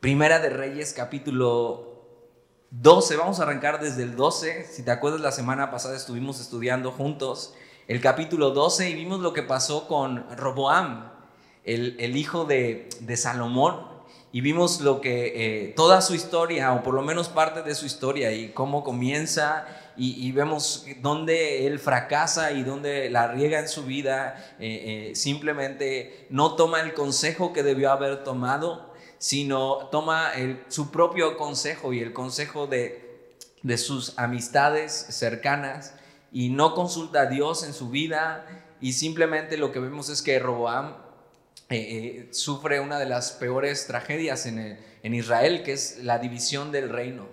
Primera de Reyes, capítulo 12. Vamos a arrancar desde el 12. Si te acuerdas, la semana pasada estuvimos estudiando juntos el capítulo 12 y vimos lo que pasó con Roboam, el, hijo de, Salomón. Y vimos lo que eh, toda su historia, o por lo menos parte de su historia, y cómo comienza y, vemos dónde él fracasa y dónde la riega en su vida, eh, eh, simplemente no toma el consejo que debió haber tomado sino toma su propio consejo y el consejo de, sus amistades cercanas y no consulta a Dios en su vida y simplemente lo que vemos es que Roboam eh, eh, sufre una de las peores tragedias en, Israel, que es la división del reino.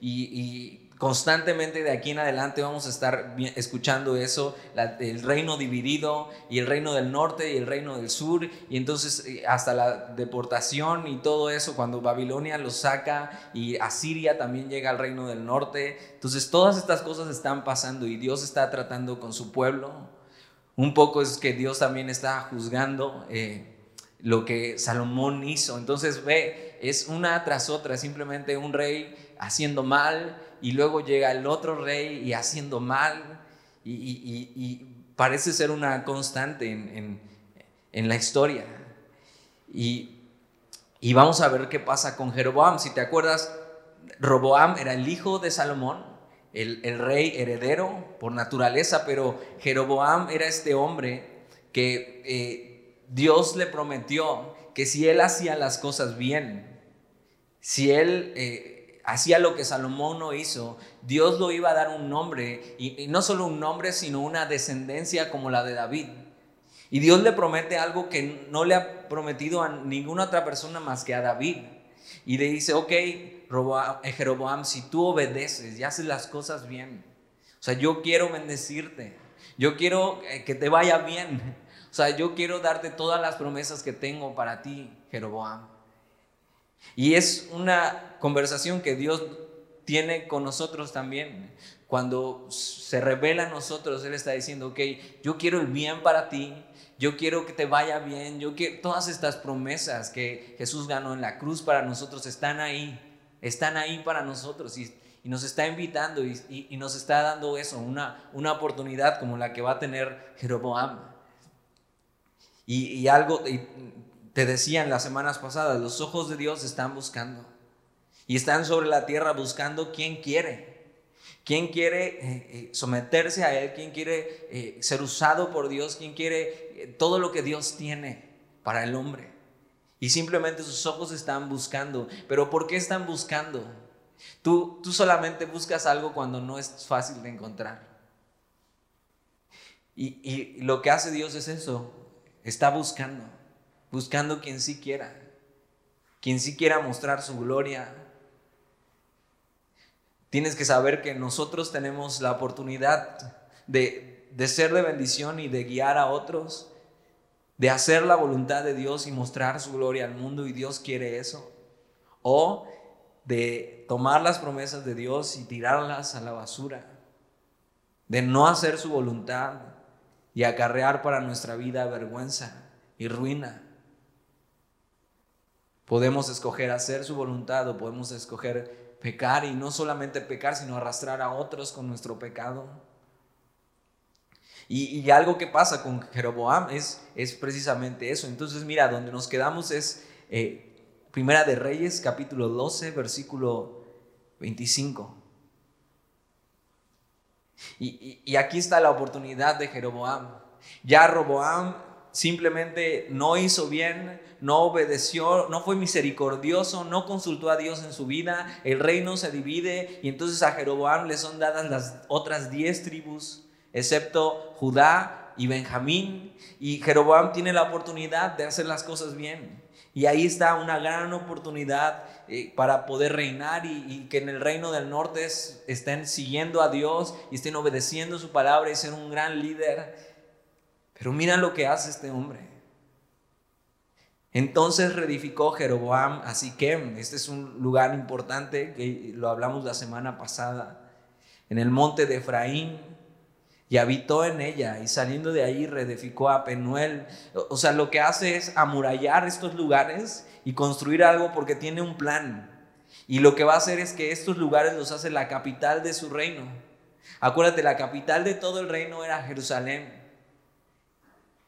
y Constantemente de aquí en adelante vamos a estar escuchando eso, el reino dividido y el reino del norte y el reino del sur, y entonces eh, hasta la deportación y todo eso, cuando Babilonia los saca y Asiria también llega al reino del norte. Entonces todas estas cosas están pasando y Dios está tratando con su pueblo. Un poco es que Dios también está juzgando eh, lo que Salomón hizo. Entonces ve, es una tras otra, simplemente un rey haciendo mal y luego llega el otro rey y haciendo mal, y, parece ser una constante en, la historia. Y, vamos a ver qué pasa con Jeroboam. Si te acuerdas, Roboam era el hijo de Salomón, el, rey heredero por naturaleza, pero Jeroboam era este hombre que eh, Dios le prometió que si él hacía las cosas bien, si él eh, hacía lo que Salomón no hizo, Dios lo iba a dar un nombre, y, no solo un nombre, sino una descendencia como la de David. Y Dios le promete algo que no le ha prometido a ninguna otra persona más que a David. Y le dice, ok, eh, Jeroboam, si tú obedeces y haces las cosas bien, o sea, yo quiero bendecirte, yo quiero eh, que te vaya bien, o sea, yo quiero darte todas las promesas que tengo para ti, Jeroboam. Y es una conversación que Dios tiene con nosotros también. Cuando se revela a nosotros, Él está diciendo, ok, yo quiero el bien para ti, yo quiero que te vaya bien, yo quiero, todas estas promesas que Jesús ganó en la cruz para nosotros están ahí, están ahí para nosotros y, nos está invitando y, nos está dando eso, una, una oportunidad como la que va a tener Jeroboam. Y, algo, te decía en las semanas pasadas, los ojos de Dios están buscando. Y están sobre la tierra buscando quién quiere. ¿Quién quiere eh, eh, someterse a Él? ¿Quién quiere eh, ser usado por Dios? ¿Quién quiere todo lo que Dios tiene para el hombre? Y simplemente sus ojos están buscando. ¿Pero por qué están buscando? Tú, tú solamente buscas algo cuando no es fácil de encontrar. Y, y lo que hace Dios es eso. Está buscando buscando quien sí quiera, quien sí quiera mostrar su gloria. Tienes que saber que nosotros tenemos la oportunidad de, de ser de bendición y de guiar a otros, de hacer la voluntad de Dios y mostrar su gloria al mundo y Dios quiere eso. O de tomar las promesas de Dios y tirarlas a la basura, de no hacer su voluntad y acarrear para nuestra vida vergüenza y ruina. Podemos escoger hacer su voluntad o podemos escoger pecar y no solamente pecar, sino arrastrar a otros con nuestro pecado. Y, algo que pasa con Jeroboam es, es, precisamente eso. Entonces, mira, donde nos quedamos es eh, Primera de Reyes, capítulo 12, versículo 25. Y, y aquí está la oportunidad de Jeroboam. Ya Roboam simplemente no hizo bien, no obedeció, no fue misericordioso, no consultó a Dios en su vida, el reino se divide y entonces a Jeroboam le son dadas las otras diez tribus, excepto Judá y Benjamín, y Jeroboam tiene la oportunidad de hacer las cosas bien. Y ahí está una gran oportunidad eh, para poder reinar y, y, que en el reino del norte estén siguiendo a Dios y estén obedeciendo su palabra y ser un gran líder pero mira lo que hace este hombre. Entonces reedificó Jeroboam a Siquem. Este es un lugar importante que lo hablamos la semana pasada. En el monte de Efraín. y habitó en ella y saliendo de ahí reedificó a Penuel. O sea, lo que hace es amurallar estos lugares y construir algo porque tiene un plan. Y lo que va a hacer es que estos lugares los hace la capital de su reino. Acuérdate, la capital de todo el reino era Jerusalén.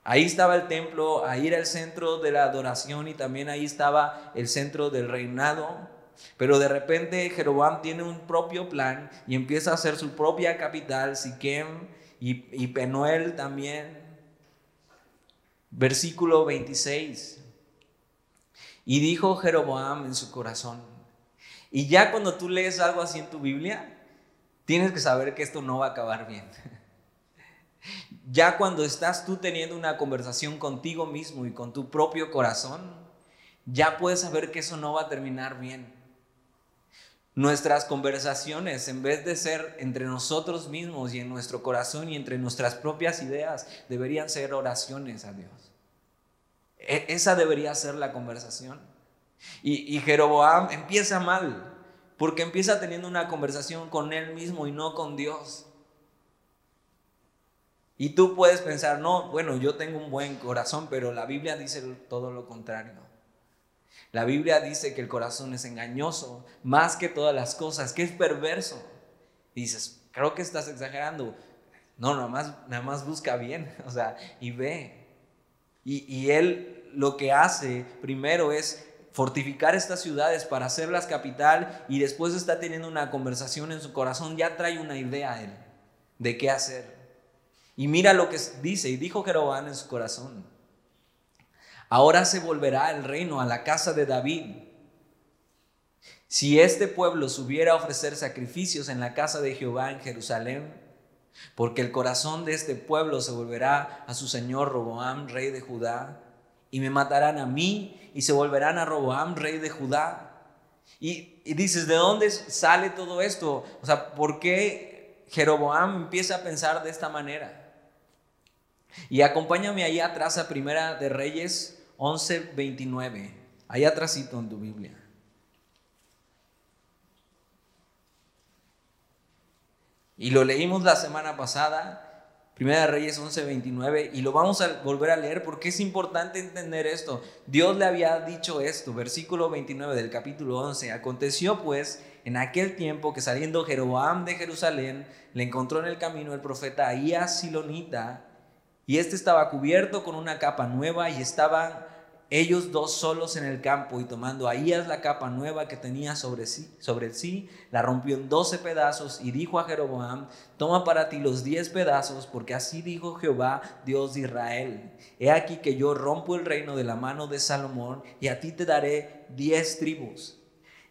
Ahí estaba el templo, ahí era el centro de la adoración y también ahí estaba el centro del reinado. Pero de repente Jeroboam tiene un propio plan y empieza a hacer su propia capital, Siquem, y, Penuel también. Versículo 26. Y dijo Jeroboam en su corazón. Y ya cuando tú lees algo así en tu Biblia, tienes que saber que esto no va a acabar bien. Ya cuando estás tú teniendo una conversación contigo mismo y con tu propio corazón, ya puedes saber que eso no va a terminar bien. Nuestras conversaciones, en vez de ser entre nosotros mismos y en nuestro corazón y entre nuestras propias ideas, deberían ser oraciones a Dios. E, esa debería ser la conversación. Y, y Jeroboam empieza mal, porque empieza teniendo una conversación con él mismo y no con Dios. Y tú puedes pensar, no, bueno, yo tengo un buen corazón, pero la Biblia dice todo lo contrario. La Biblia dice que el corazón es engañoso más que todas las cosas, que es perverso. Y dices, creo que estás exagerando. No, nada más, nada más busca bien, o sea, y ve. Y, y él lo que hace primero es fortificar estas ciudades para hacerlas capital y después está teniendo una conversación en su corazón, ya trae una idea él de qué hacer. Y mira lo que dice, y dijo Jeroboam en su corazón, Ahora se volverá el reino a la casa de David. Si este pueblo subiera a ofrecer sacrificios en la casa de Jehová en Jerusalén, porque el corazón de este pueblo se volverá a su señor Roboam, rey de Judá, y me matarán a mí y se volverán a Roboam, rey de Judá. Y, y dices, ¿de dónde sale todo esto? O sea, ¿por qué Jeroboam empieza a pensar de esta manera? Y acompáñame ahí atrás a Primera de Reyes 11:29. Ahí atrásito en tu Biblia. Y lo leímos la semana pasada, Primera de Reyes 11:29, y lo vamos a volver a leer porque es importante entender esto. Dios le había dicho esto, versículo 29 del capítulo 11. Aconteció pues en aquel tiempo que saliendo Jeroboam de Jerusalén, le encontró en el camino el profeta Ahías Silonita, y este estaba cubierto con una capa nueva y estaban ellos dos solos en el campo y tomando Ahías la capa nueva que tenía sobre sí, sobre sí, la rompió en doce pedazos y dijo a Jeroboam, toma para ti los diez pedazos, porque así dijo Jehová, Dios de Israel. He aquí que yo rompo el reino de la mano de Salomón y a ti te daré diez tribus.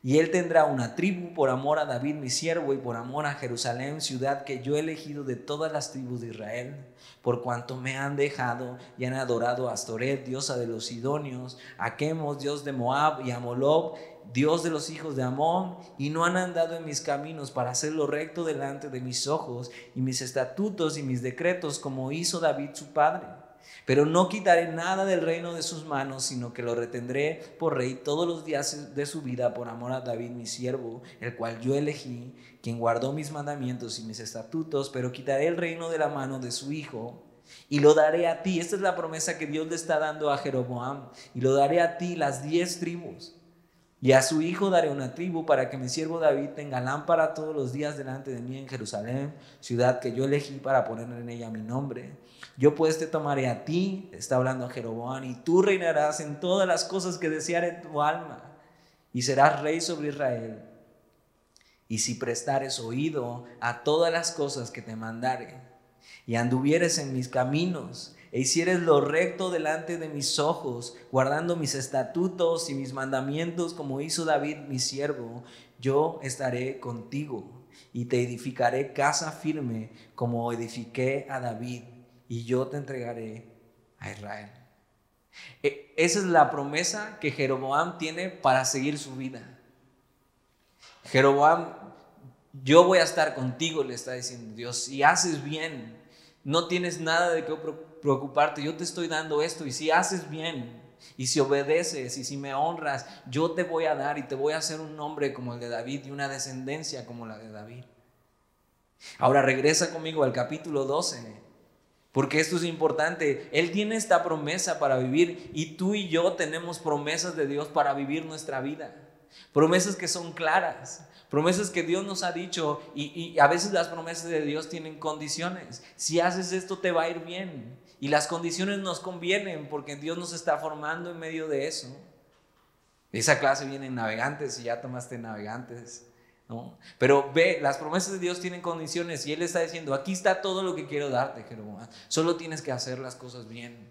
Y él tendrá una tribu por amor a David mi siervo y por amor a Jerusalén, ciudad que yo he elegido de todas las tribus de Israel, por cuanto me han dejado y han adorado a Astoret, diosa de los Sidonios, a Chemos, dios de Moab, y a Molob, dios de los hijos de Amón, y no han andado en mis caminos para hacer lo recto delante de mis ojos y mis estatutos y mis decretos, como hizo David su padre. Pero no quitaré nada del reino de sus manos, sino que lo retendré por rey todos los días de su vida por amor a David mi siervo, el cual yo elegí, quien guardó mis mandamientos y mis estatutos, pero quitaré el reino de la mano de su hijo y lo daré a ti. Esta es la promesa que Dios le está dando a Jeroboam. Y lo daré a ti las diez tribus. Y a su hijo daré una tribu para que mi siervo David tenga lámpara todos los días delante de mí en Jerusalén, ciudad que yo elegí para poner en ella mi nombre. Yo pues te tomaré a ti, está hablando Jeroboam, y tú reinarás en todas las cosas que deseare tu alma, y serás rey sobre Israel. Y si prestares oído a todas las cosas que te mandare, y anduvieres en mis caminos, e hicieres lo recto delante de mis ojos, guardando mis estatutos y mis mandamientos como hizo David mi siervo, yo estaré contigo y te edificaré casa firme como edifiqué a David, y yo te entregaré a Israel. E, esa es la promesa que Jeroboam tiene para seguir su vida. Jeroboam, yo voy a estar contigo, le está diciendo Dios, si haces bien, no tienes nada de qué preocuparte, yo te estoy dando esto y si haces bien y si obedeces y si me honras, yo te voy a dar y te voy a hacer un nombre como el de David y una descendencia como la de David. Ahora regresa conmigo al capítulo 12, porque esto es importante. Él tiene esta promesa para vivir y tú y yo tenemos promesas de Dios para vivir nuestra vida. Promesas que son claras, promesas que Dios nos ha dicho y, a veces las promesas de Dios tienen condiciones. Si haces esto te va a ir bien y las condiciones nos convienen porque Dios nos está formando en medio de eso. Esa clase viene en navegantes y ya tomaste navegantes. ¿no? Pero ve, las promesas de Dios tienen condiciones y Él está diciendo, aquí está todo lo que quiero darte, Jeroboam. Solo tienes que hacer las cosas bien.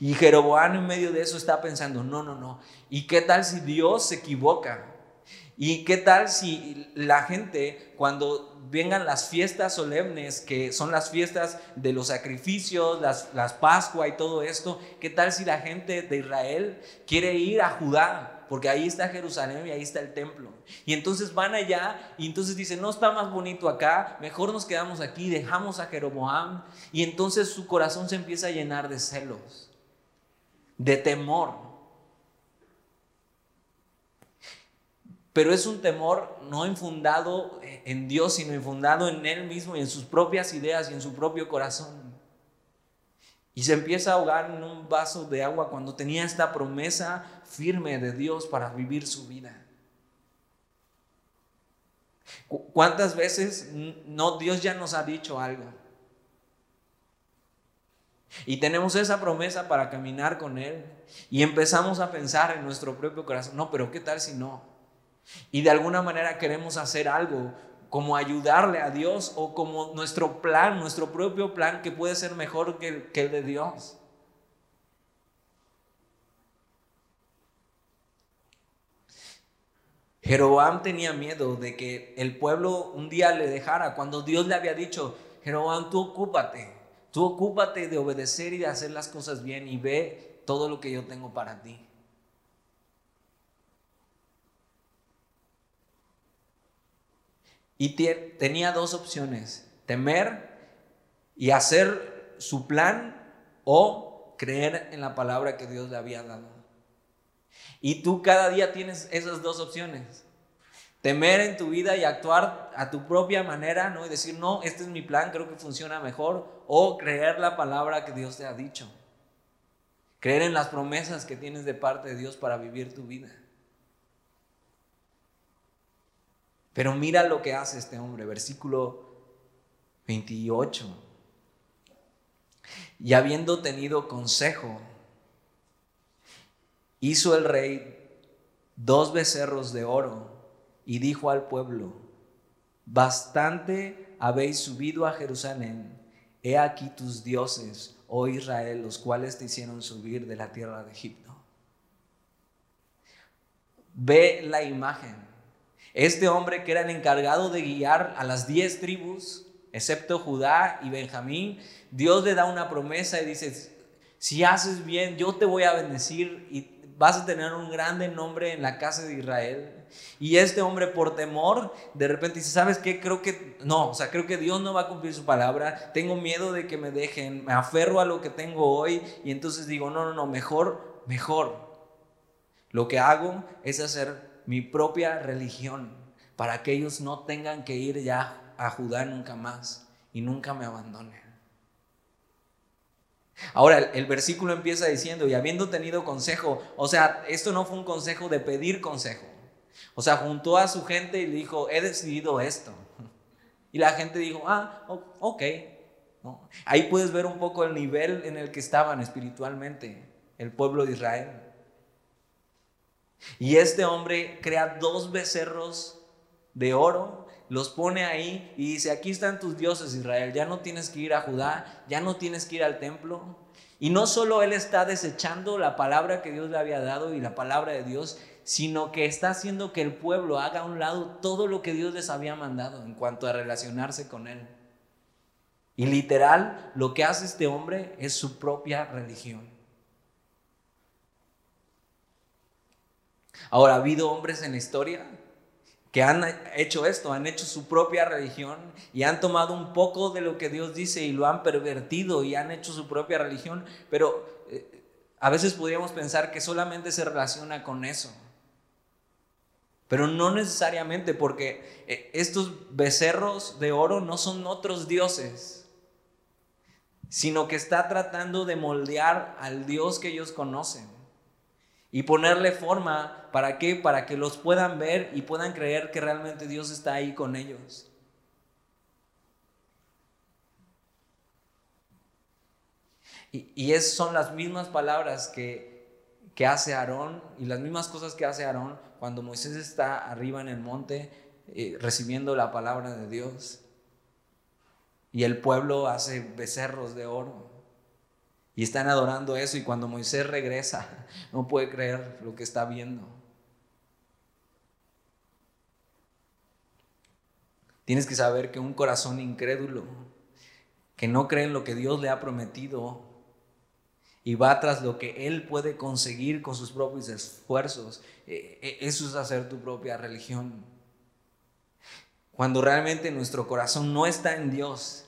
Y Jeroboam en medio de eso está pensando, no, no, no. ¿Y qué tal si Dios se equivoca? ¿Y qué tal si la gente, cuando vengan las fiestas solemnes, que son las fiestas de los sacrificios, las, las Pascua y todo esto, qué tal si la gente de Israel quiere ir a Judá? Porque ahí está Jerusalén y ahí está el templo. Y entonces van allá y entonces dicen, no está más bonito acá, mejor nos quedamos aquí, dejamos a Jeroboam. Y entonces su corazón se empieza a llenar de celos de temor. Pero es un temor no infundado en Dios, sino infundado en Él mismo y en sus propias ideas y en su propio corazón. Y se empieza a ahogar en un vaso de agua cuando tenía esta promesa firme de Dios para vivir su vida. ¿Cuántas veces no Dios ya nos ha dicho algo? Y tenemos esa promesa para caminar con Él. Y empezamos a pensar en nuestro propio corazón, no, pero ¿qué tal si no? Y de alguna manera queremos hacer algo como ayudarle a Dios o como nuestro plan, nuestro propio plan que puede ser mejor que el, de Dios. Jeroboam tenía miedo de que el pueblo un día le dejara cuando Dios le había dicho, Jeroboam, tú ocúpate, Tú ocúpate de obedecer y de hacer las cosas bien y ve todo lo que yo tengo para ti. Y tenía dos opciones, temer y hacer su plan o creer en la palabra que Dios le había dado. Y tú cada día tienes esas dos opciones temer en tu vida y actuar a tu propia manera, ¿no? Y decir, no, este es mi plan, creo que funciona mejor, o creer la palabra que Dios te ha dicho. Creer en las promesas que tienes de parte de Dios para vivir tu vida. Pero mira lo que hace este hombre, versículo 28. Y habiendo tenido consejo, hizo el rey dos becerros de oro y dijo al pueblo, bastante habéis subido a Jerusalén, he aquí tus dioses, oh Israel, los cuales te hicieron subir de la tierra de Egipto. Ve la imagen. Este hombre que era el encargado de guiar a las diez tribus, excepto Judá y Benjamín, Dios le da una promesa y dice, si haces bien, yo te voy a bendecir y vas a tener un grande nombre en la casa de Israel. Y este hombre por temor, de repente dice, ¿sabes qué? Creo que no, o sea, creo que Dios no va a cumplir su palabra, tengo miedo de que me dejen, me aferro a lo que tengo hoy y entonces digo, no, no, no, mejor, mejor. Lo que hago es hacer mi propia religión para que ellos no tengan que ir ya a Judá nunca más y nunca me abandonen. Ahora, el, versículo empieza diciendo, y habiendo tenido consejo, o sea, esto no fue un consejo de pedir consejo. O sea, juntó a su gente y le dijo, he decidido esto. Y la gente dijo, ah, ok. Ahí puedes ver un poco el nivel en el que estaban espiritualmente el pueblo de Israel. Y este hombre crea dos becerros de oro los pone ahí y dice, aquí están tus dioses Israel, ya no tienes que ir a Judá, ya no tienes que ir al templo. Y no solo él está desechando la palabra que Dios le había dado y la palabra de Dios, sino que está haciendo que el pueblo haga a un lado todo lo que Dios les había mandado en cuanto a relacionarse con él. Y literal, lo que hace este hombre es su propia religión. Ahora, ¿ha habido hombres en la historia que han hecho esto, han hecho su propia religión y han tomado un poco de lo que Dios dice y lo han pervertido y han hecho su propia religión, pero eh, a veces podríamos pensar que solamente se relaciona con eso. Pero no necesariamente porque eh, estos becerros de oro no son otros dioses, sino que está tratando de moldear al Dios que ellos conocen y ponerle forma, ¿para qué? Para que los puedan ver y puedan creer que realmente Dios está ahí con ellos. Y, y son las mismas palabras que, que hace Aarón y las mismas cosas que hace Aarón cuando Moisés está arriba en el monte eh, recibiendo la palabra de Dios. Y el pueblo hace becerros de oro. Y están adorando eso y cuando Moisés regresa, no puede creer lo que está viendo. Tienes que saber que un corazón incrédulo, que no cree en lo que Dios le ha prometido y va tras lo que Él puede conseguir con sus propios esfuerzos, eh, eh, eso es hacer tu propia religión. Cuando realmente nuestro corazón no está en Dios,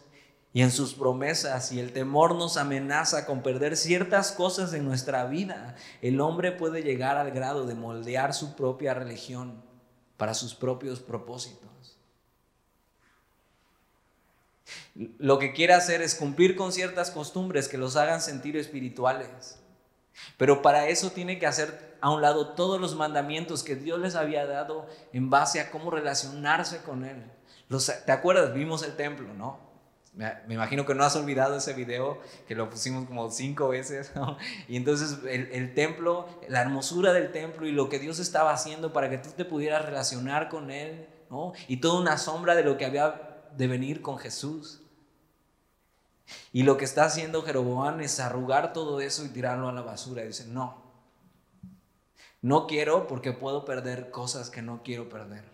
y en sus promesas y el temor nos amenaza con perder ciertas cosas en nuestra vida, el hombre puede llegar al grado de moldear su propia religión para sus propios propósitos. Lo que quiere hacer es cumplir con ciertas costumbres que los hagan sentir espirituales. Pero para eso tiene que hacer a un lado todos los mandamientos que Dios les había dado en base a cómo relacionarse con Él. ¿Te acuerdas? Vimos el templo, ¿no? Me imagino que no has olvidado ese video, que lo pusimos como cinco veces, Y entonces el, templo, la hermosura del templo y lo que Dios estaba haciendo para que tú te pudieras relacionar con Él, ¿no? Y toda una sombra de lo que había de venir con Jesús. Y lo que está haciendo Jeroboam es arrugar todo eso y tirarlo a la basura. Y dice, no, no quiero porque puedo perder cosas que no quiero perder.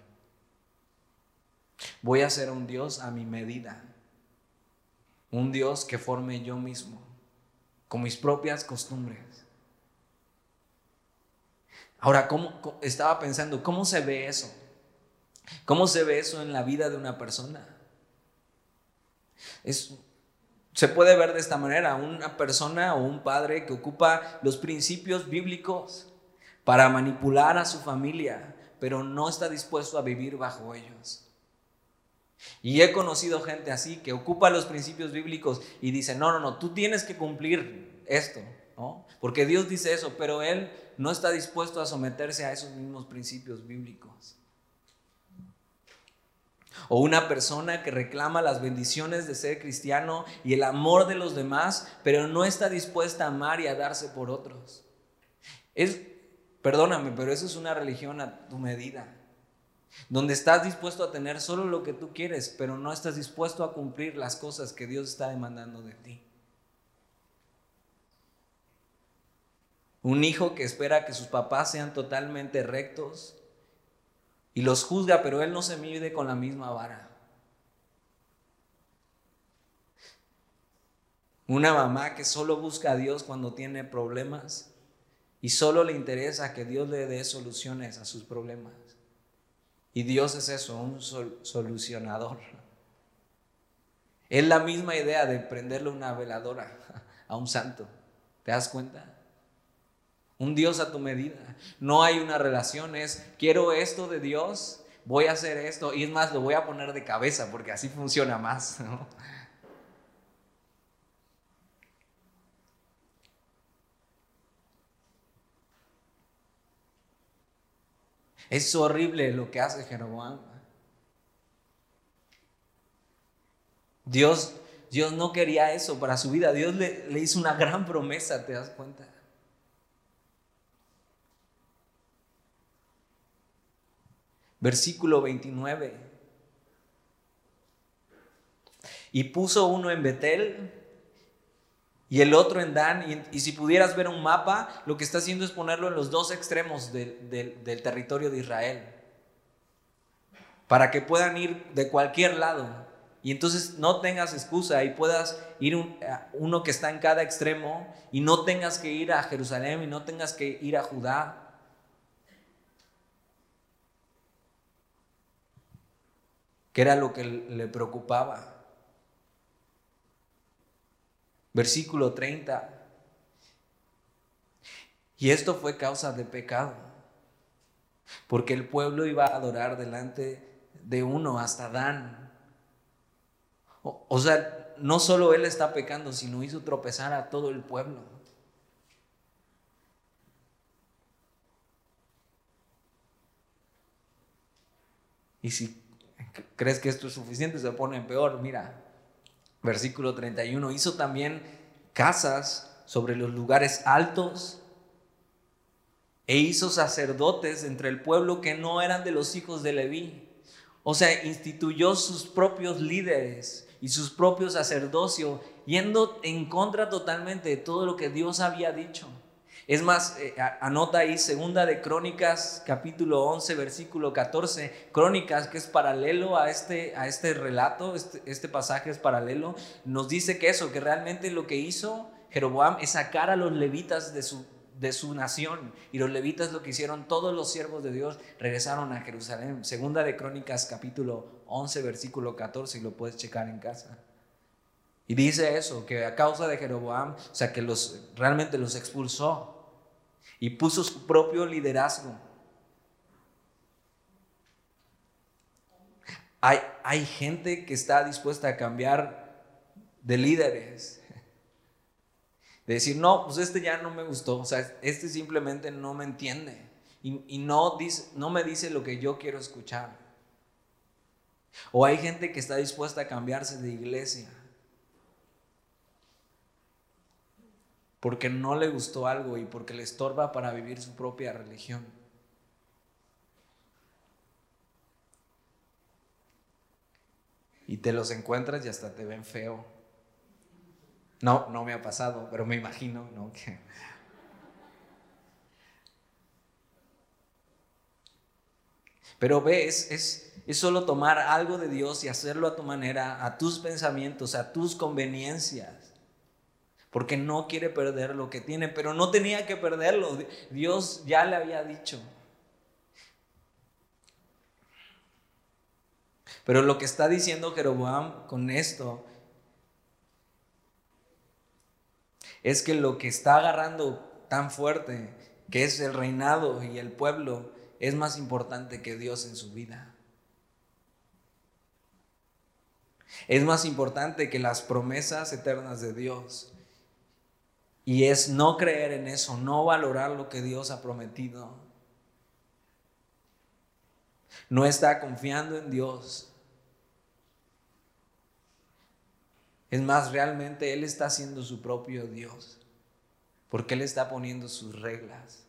Voy a ser un Dios a mi medida un Dios que forme yo mismo, con mis propias costumbres. Ahora, ¿cómo, estaba pensando, ¿cómo se ve eso? ¿Cómo se ve eso en la vida de una persona? Se puede ver de esta manera, una persona o un padre que ocupa los principios bíblicos para manipular a su familia, pero no está dispuesto a vivir bajo ellos. Y he conocido gente así que ocupa los principios bíblicos y dice, no, no, no, tú tienes que cumplir esto, ¿no? Porque Dios dice eso, pero Él no está dispuesto a someterse a esos mismos principios bíblicos. O una persona que reclama las bendiciones de ser cristiano y el amor de los demás, pero no está dispuesta a amar y a darse por otros. Es, perdóname, pero eso es una religión a tu medida donde estás dispuesto a tener solo lo que tú quieres, pero no estás dispuesto a cumplir las cosas que Dios está demandando de ti. Un hijo que espera que sus papás sean totalmente rectos y los juzga, pero él no se mide con la misma vara. Una mamá que solo busca a Dios cuando tiene problemas y solo le interesa que Dios le dé soluciones a sus problemas. Y Dios es eso, un solucionador. Es la misma idea de prenderle una veladora a un santo. ¿Te das cuenta? Un Dios a tu medida. No hay una relación, es quiero esto de Dios, voy a hacer esto. Y es más, lo voy a poner de cabeza porque así funciona más. Es horrible lo que hace Jeroboam. Dios, Dios no quería eso para su vida. Dios le, le hizo una gran promesa, ¿te das cuenta? Versículo 29. Y puso uno en Betel y el otro en Dan. Y, si pudieras ver un mapa, lo que está haciendo es ponerlo en los dos extremos del territorio de Israel. Para que puedan ir de cualquier lado. Y entonces no tengas excusa y puedas ir uno que está en cada extremo y no tengas que ir a Jerusalén y no tengas que ir a Judá. Que era lo que le preocupaba. Versículo 30. Y esto fue causa de pecado. Porque el pueblo iba a adorar delante de uno hasta Dan. O, o sea, no solo él está pecando, sino hizo tropezar a todo el pueblo. Y si crees que esto es suficiente, se pone peor. Mira, versículo 31, hizo también casas sobre los lugares altos e hizo sacerdotes entre el pueblo que no eran de los hijos de Leví. O sea, instituyó sus propios líderes y sus propios sacerdocios, yendo en contra totalmente de todo lo que Dios había dicho. Es más, eh, anota ahí segunda de Crónicas, capítulo 11, versículo 14. Crónicas, que es paralelo a este, a este relato, este, este pasaje es paralelo, nos dice que eso, que realmente lo que hizo Jeroboam es sacar a los levitas de su, de su nación. Y los levitas lo que hicieron, todos los siervos de Dios regresaron a Jerusalén. Segunda de Crónicas, capítulo 11, versículo 14, y lo puedes checar en casa. Y dice eso, que a causa de Jeroboam, o sea, que los, realmente los expulsó y puso su propio liderazgo. Hay, hay gente que está dispuesta a cambiar de líderes. De decir, no, pues este ya no me gustó, o sea, este simplemente no me entiende y, y no, dice, no me dice lo que yo quiero escuchar. O hay gente que está dispuesta a cambiarse de iglesia porque no le gustó algo y porque le estorba para vivir su propia religión. Y te los encuentras y hasta te ven feo. No, no me ha pasado, pero me imagino, ¿no? Pero ves, es, es solo tomar algo de Dios y hacerlo a tu manera, a tus pensamientos, a tus conveniencias porque no quiere perder lo que tiene, pero no tenía que perderlo. Dios ya le había dicho. Pero lo que está diciendo Jeroboam con esto es que lo que está agarrando tan fuerte, que es el reinado y el pueblo, es más importante que Dios en su vida. Es más importante que las promesas eternas de Dios. Y es no creer en eso, no valorar lo que Dios ha prometido. No está confiando en Dios. Es más, realmente Él está siendo su propio Dios, porque Él está poniendo sus reglas.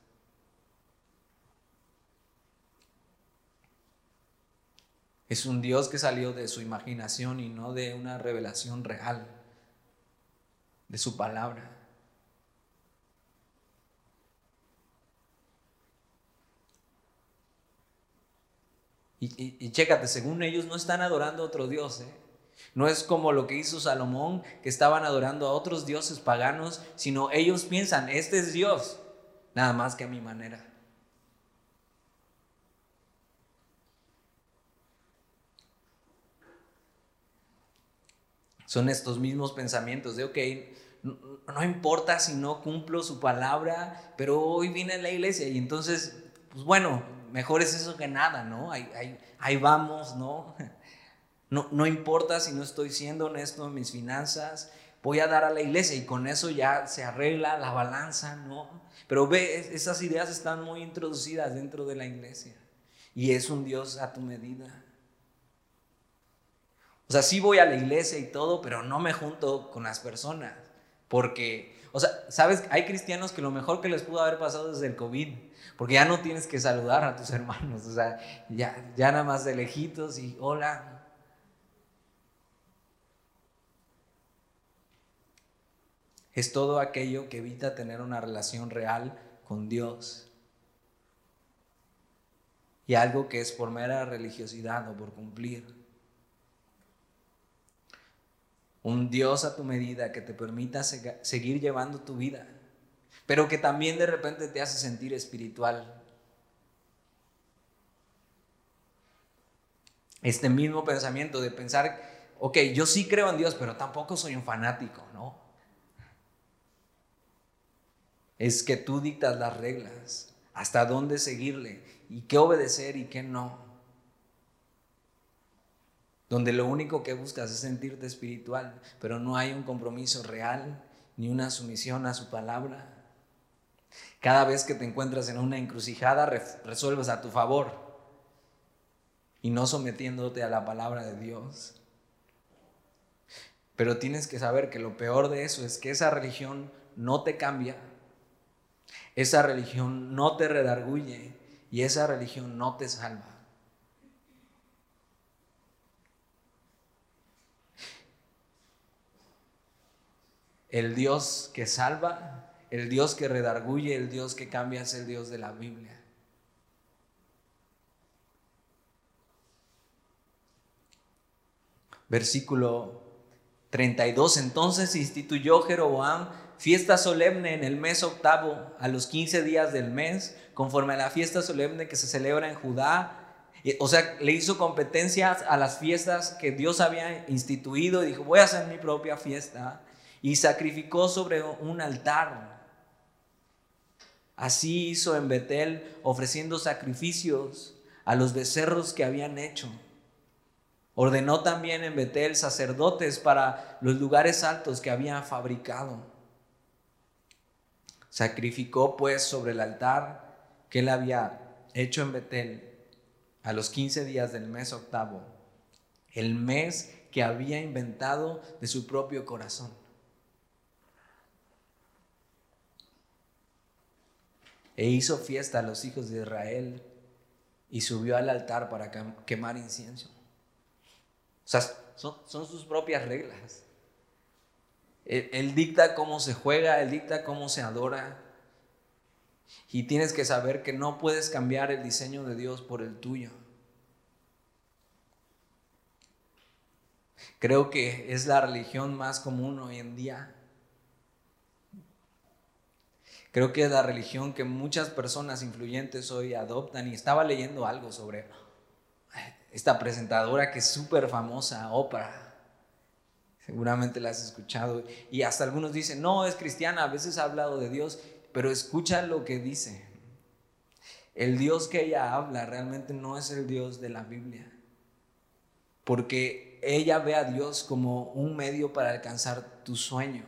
Es un Dios que salió de su imaginación y no de una revelación real de su palabra. Y, chécate, según ellos no están adorando a otro Dios. ¿eh? No es como lo que hizo Salomón, que estaban adorando a otros dioses paganos, sino ellos piensan, este es Dios, nada más que a mi manera. Son estos mismos pensamientos de, ok, no, no importa si no cumplo su palabra, pero hoy vine a la iglesia y entonces, pues bueno, mejor es eso que nada, ¿no? Ahí, vamos, ¿no? ¿no? No importa si no estoy siendo honesto en mis finanzas, voy a dar a la iglesia y con eso ya se arregla la balanza, ¿no? Pero ve, esas ideas están muy introducidas dentro de la iglesia y es un Dios a tu medida. O sea, sí voy a la iglesia y todo, pero no me junto con las personas, porque, o sea, sabes, hay cristianos que lo mejor que les pudo haber pasado desde el COVID porque ya no tienes que saludar a tus hermanos, o sea, ya, ya nada más de lejitos y hola. Es todo aquello que evita tener una relación real con Dios. Y algo que es por mera religiosidad o por cumplir. Un Dios a tu medida que te permita seguir llevando tu vida pero que también de repente te hace sentir espiritual. Este mismo pensamiento de pensar, ok, yo sí creo en Dios, pero tampoco soy un fanático, ¿no? Es que tú dictas las reglas. hasta dónde seguirle y qué obedecer y qué no. Donde lo único que buscas es sentirte espiritual, pero no hay un compromiso real ni una sumisión a su palabra. Cada vez que te encuentras en una encrucijada, resuelves a tu favor y no sometiéndote a la palabra de Dios. Pero tienes que saber que lo peor de eso es que esa religión no te cambia, esa religión no te redarguye y esa religión no te salva. El Dios que salva, el Dios que redarguye, el Dios que cambia es el Dios de la Biblia. Versículo 32. Entonces instituyó Jeroboam fiesta solemne en el mes octavo, a los 15 días del mes, conforme a la fiesta solemne que se celebra en Judá. O sea, le hizo competencias a las fiestas que Dios había instituido y dijo, voy a hacer mi propia fiesta. Y sacrificó sobre un altar. Así hizo en Betel, ofreciendo sacrificios a los becerros que habían hecho. Ordenó también en Betel sacerdotes para los lugares altos que había fabricado. Sacrificó pues sobre el altar que él había hecho en Betel a los 15 días del mes octavo, el mes que había inventado de su propio corazón. E hizo fiesta a los hijos de Israel y subió al altar para quemar incienso. O sea, son, sus propias reglas. Él, dicta cómo se juega, él dicta cómo se adora. Y tienes que saber que no puedes cambiar el diseño de Dios por el tuyo. Creo que es la religión más común hoy en día. Creo que es la religión que muchas personas influyentes hoy adoptan y estaba leyendo algo sobre esta presentadora que es súper famosa, Oprah. Seguramente la has escuchado. Y hasta algunos dicen, no, es cristiana, a veces ha hablado de Dios, pero escucha lo que dice. El Dios que ella habla realmente no es el Dios de la Biblia. Porque ella ve a Dios como un medio para alcanzar tus sueños.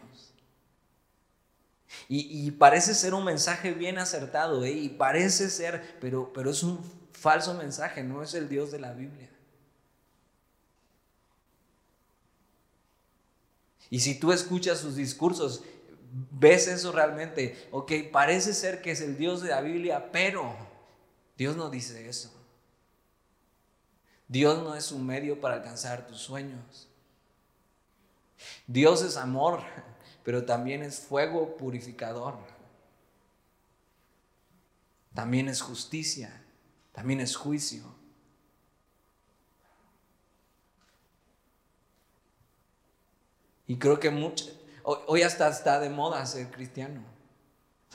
Y, parece ser un mensaje bien acertado, ¿eh? y parece ser, pero, pero es un falso mensaje, no es el Dios de la Biblia. Y si tú escuchas sus discursos, ves eso realmente, ok, parece ser que es el Dios de la Biblia, pero Dios no dice eso. Dios no es un medio para alcanzar tus sueños. Dios es amor, pero también es fuego purificador. También es justicia también es juicio. Y creo que mucho, hoy, hasta está de moda ser cristiano.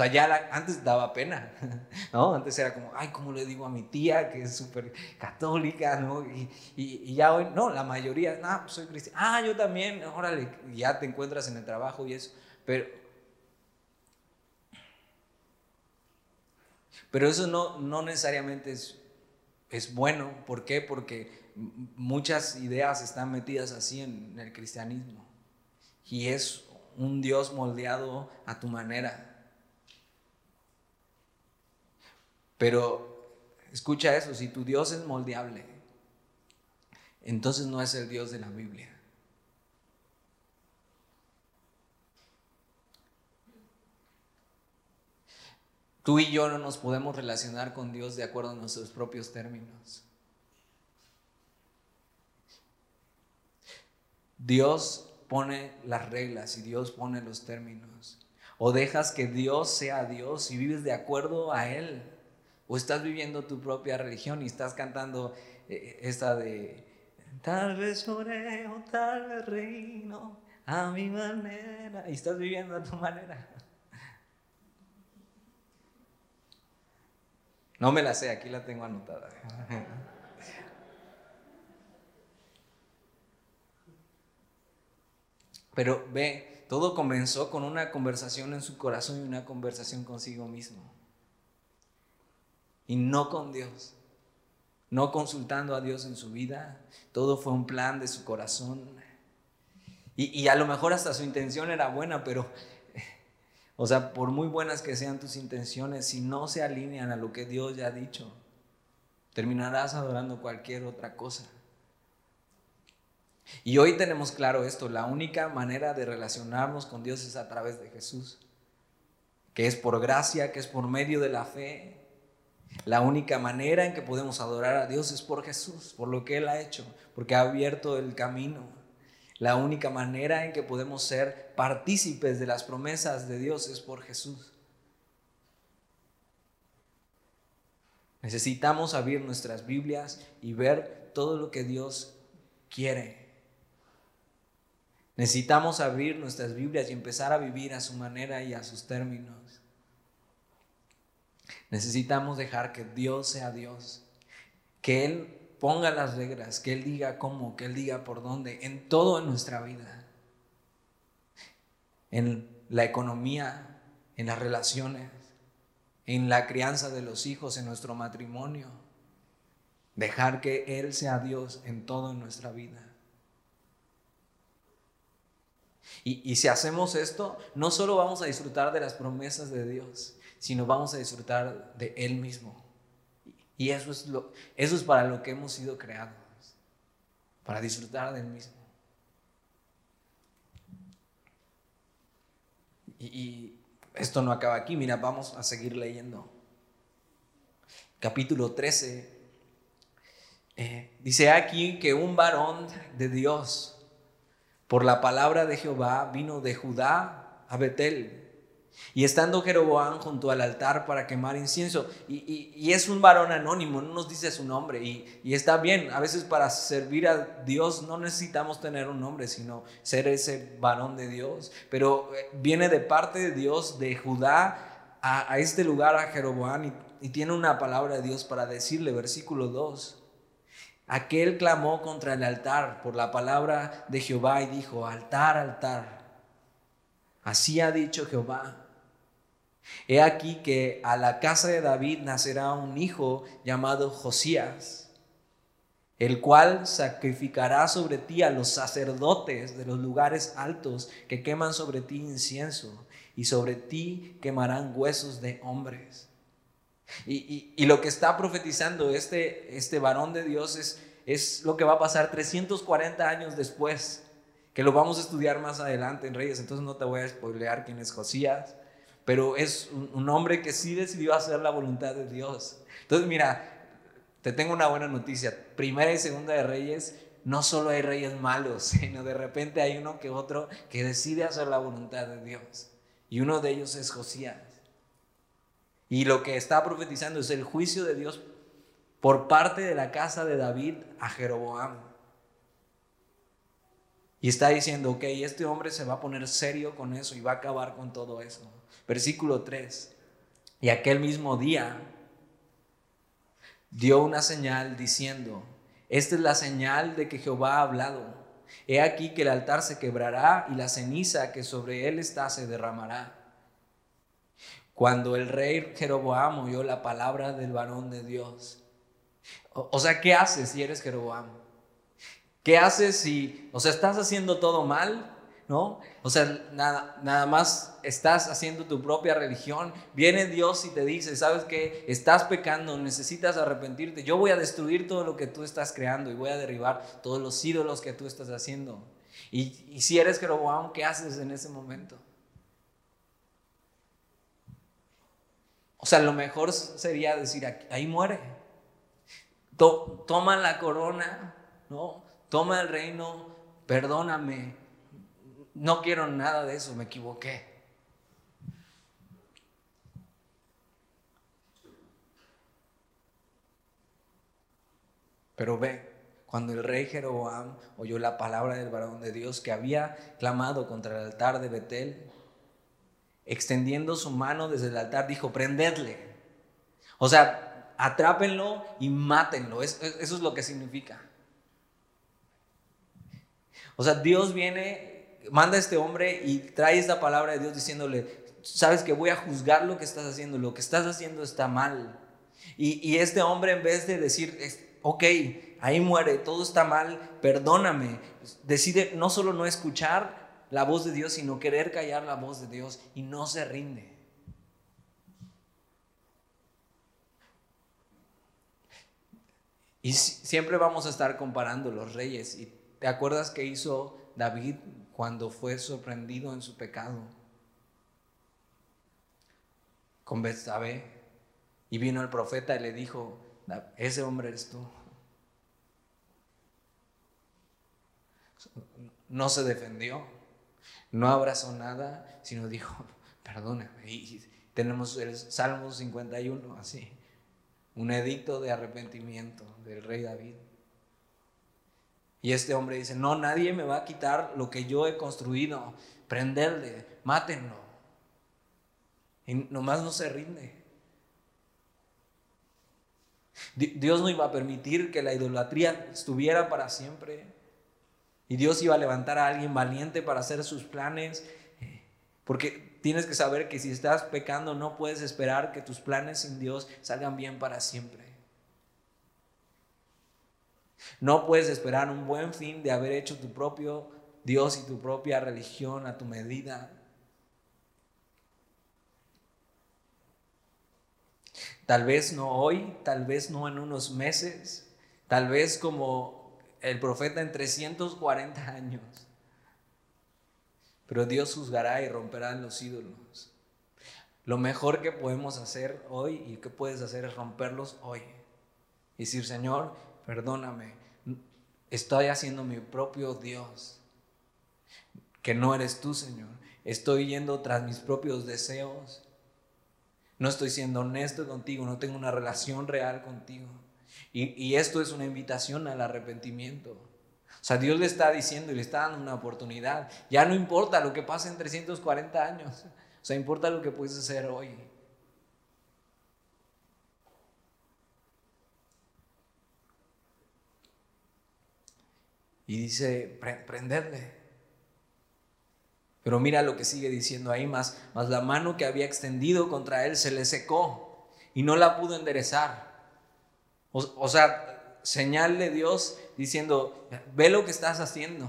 O sea, ya antes daba pena, ¿no? Antes era como, ay, ¿cómo le digo a mi tía que es súper católica, ¿no? Y, ya hoy, no, la mayoría, no, pues soy cristiano. Ah, yo también, órale, ya te encuentras en el trabajo y eso. Pero, Pero eso no, no necesariamente es, es bueno. ¿Por qué? Porque muchas ideas están metidas así en, el cristianismo. Y es un Dios moldeado a tu manera. Pero escucha eso, si tu Dios es moldeable, entonces no es el Dios de la Biblia. Tú y yo no nos podemos relacionar con Dios de acuerdo a nuestros propios términos. Dios pone las reglas y Dios pone los términos. O dejas que Dios sea Dios y vives de acuerdo a Él. O estás viviendo tu propia religión y estás cantando eh, esta de tal vez lloré o tal vez reino a mi manera. Y estás viviendo a tu manera. No me la sé, aquí la tengo anotada. Pero ve, todo comenzó con una conversación en su corazón y una conversación consigo mismo. Y no con Dios, no consultando a Dios en su vida. Todo fue un plan de su corazón. Y, a lo mejor hasta su intención era buena, pero o sea, por muy buenas que sean tus intenciones, si no se alinean a lo que Dios ya ha dicho, terminarás adorando cualquier otra cosa. Y hoy tenemos claro esto, la única manera de relacionarnos con Dios es a través de Jesús, que es por gracia, que es por medio de la fe. La única manera en que podemos adorar a Dios es por Jesús, por lo que Él ha hecho, porque ha abierto el camino. La única manera en que podemos ser partícipes de las promesas de Dios es por Jesús. Necesitamos abrir nuestras Biblias y ver todo lo que Dios quiere. Necesitamos abrir nuestras Biblias y empezar a vivir a su manera y a sus términos. Necesitamos dejar que Dios sea Dios, que Él ponga las reglas, que Él diga cómo, que Él diga por dónde, en todo en nuestra vida. En la economía, en las relaciones, en la crianza de los hijos, en nuestro matrimonio. Dejar que Él sea Dios en todo en nuestra vida. Y, y, si hacemos esto, no solo vamos a disfrutar de las promesas de Dios, sino vamos a disfrutar de Él mismo. Y eso es, lo, eso es para lo que hemos sido creados, para disfrutar del mismo. Y, esto no acaba aquí, mira, vamos a seguir leyendo. Capítulo 13. Eh, dice aquí que un varón de Dios, por la palabra de Jehová, vino de Judá a Betel y estando Jeroboam junto al altar para quemar incienso, y, es un varón anónimo, no nos dice su nombre, y, y, está bien, a veces para servir a Dios no necesitamos tener un nombre, sino ser ese varón de Dios, pero eh, viene de parte de Dios, de Judá, a, a este lugar, a Jeroboam, y, tiene una palabra de Dios para decirle, versículo 2. Aquel clamó contra el altar por la palabra de Jehová y dijo, altar, altar. Así ha dicho Jehová He aquí que a la casa de David nacerá un hijo llamado Josías, el cual sacrificará sobre ti a los sacerdotes de los lugares altos que queman sobre ti incienso, y sobre ti quemarán huesos de hombres. Y, lo que está profetizando este, este varón de Dios es, es lo que va a pasar 340 años después, lo vamos a estudiar más adelante en Reyes, entonces no te voy a spoilear quién es Josías pero es un, hombre que sí decidió hacer la voluntad de Dios. Entonces, mira, te tengo una buena noticia. Primera y segunda de Reyes, no solo hay reyes malos, sino de repente hay uno que otro que decide hacer la voluntad de Dios. Y uno de ellos es Josías. Y lo que está profetizando es el juicio de Dios por parte de la casa de David a Jeroboam. Y está diciendo, ok, este hombre se va a poner serio con eso y va a acabar con todo eso. Versículo 3. Y aquel mismo día dio una señal diciendo, esta es la señal de que Jehová ha hablado. He aquí que el altar se quebrará y la ceniza que sobre él está se derramará. Cuando el rey Jeroboam oyó la palabra del varón de Dios. O, sea, ¿qué haces si eres Jeroboam? ¿Qué haces si, o sea, estás haciendo todo mal? ¿no? O sea, nada, nada más estás haciendo tu propia religión. Viene Dios y te dice, ¿sabes qué? Estás pecando, necesitas arrepentirte. Yo voy a destruir todo lo que tú estás creando y voy a derribar todos los ídolos que tú estás haciendo. Y, si eres Jeroboam, ¿qué haces en ese momento? O sea, lo mejor sería decir, ahí muere. toma la corona, ¿no? Toma el reino, perdóname, no quiero nada de eso, me equivoqué. Pero ve, cuando el rey Jeroboam oyó la palabra del varón de Dios que había clamado contra el altar de Betel, extendiendo su mano desde el altar, dijo, prendedle. O sea, atrápenlo y mátenlo. Eso, es lo que significa. O sea, Dios viene manda a este hombre y trae esta palabra de Dios diciéndole, sabes que voy a juzgar lo que estás haciendo, lo que estás haciendo está mal. Y, y este hombre en vez de decir, ok, ahí muere, todo está mal, perdóname, decide no solo no escuchar la voz de Dios, sino querer callar la voz de Dios y no se rinde. Y siempre vamos a estar comparando los reyes. ¿Y te acuerdas que hizo David cuando fue sorprendido en su pecado? Con Betsabé. Y vino el profeta y le dijo, ese hombre eres tú. No se defendió, no abrazó nada, sino dijo, perdóname. Y tenemos el Salmo 51 así un edicto de arrepentimiento del rey David. Y este hombre dice, no, nadie me va a quitar lo que yo he construido, prenderle, mátenlo. Y nomás no se rinde. Dios no iba a permitir que la idolatría estuviera para siempre. Y Dios iba a levantar a alguien valiente para hacer sus planes. Porque tienes que saber que si estás pecando no puedes esperar que tus planes sin Dios salgan bien para siempre. No puedes esperar un buen fin de haber hecho tu propio Dios y tu propia religión a tu medida. Tal vez no hoy, tal vez no en unos meses, tal vez como el profeta en 340 años. Pero Dios juzgará y romperá los ídolos. Lo mejor que podemos hacer hoy y que puedes hacer es romperlos hoy. Y decir, Señor, perdóname, estoy haciendo mi propio Dios, que no eres tú, Señor. Estoy yendo tras mis propios deseos. No estoy siendo honesto contigo, no tengo una relación real contigo. Y, esto es una invitación al arrepentimiento. O sea, Dios le está diciendo y le está dando una oportunidad. Ya no importa lo que pase en 340 años. O sea, importa lo que puedes hacer hoy. Y dice, prenderle. Pero mira lo que sigue diciendo ahí más, más la mano que había extendido contra él se le secó y no la pudo enderezar. O, o sea, señal de Dios diciendo, ve lo que estás haciendo.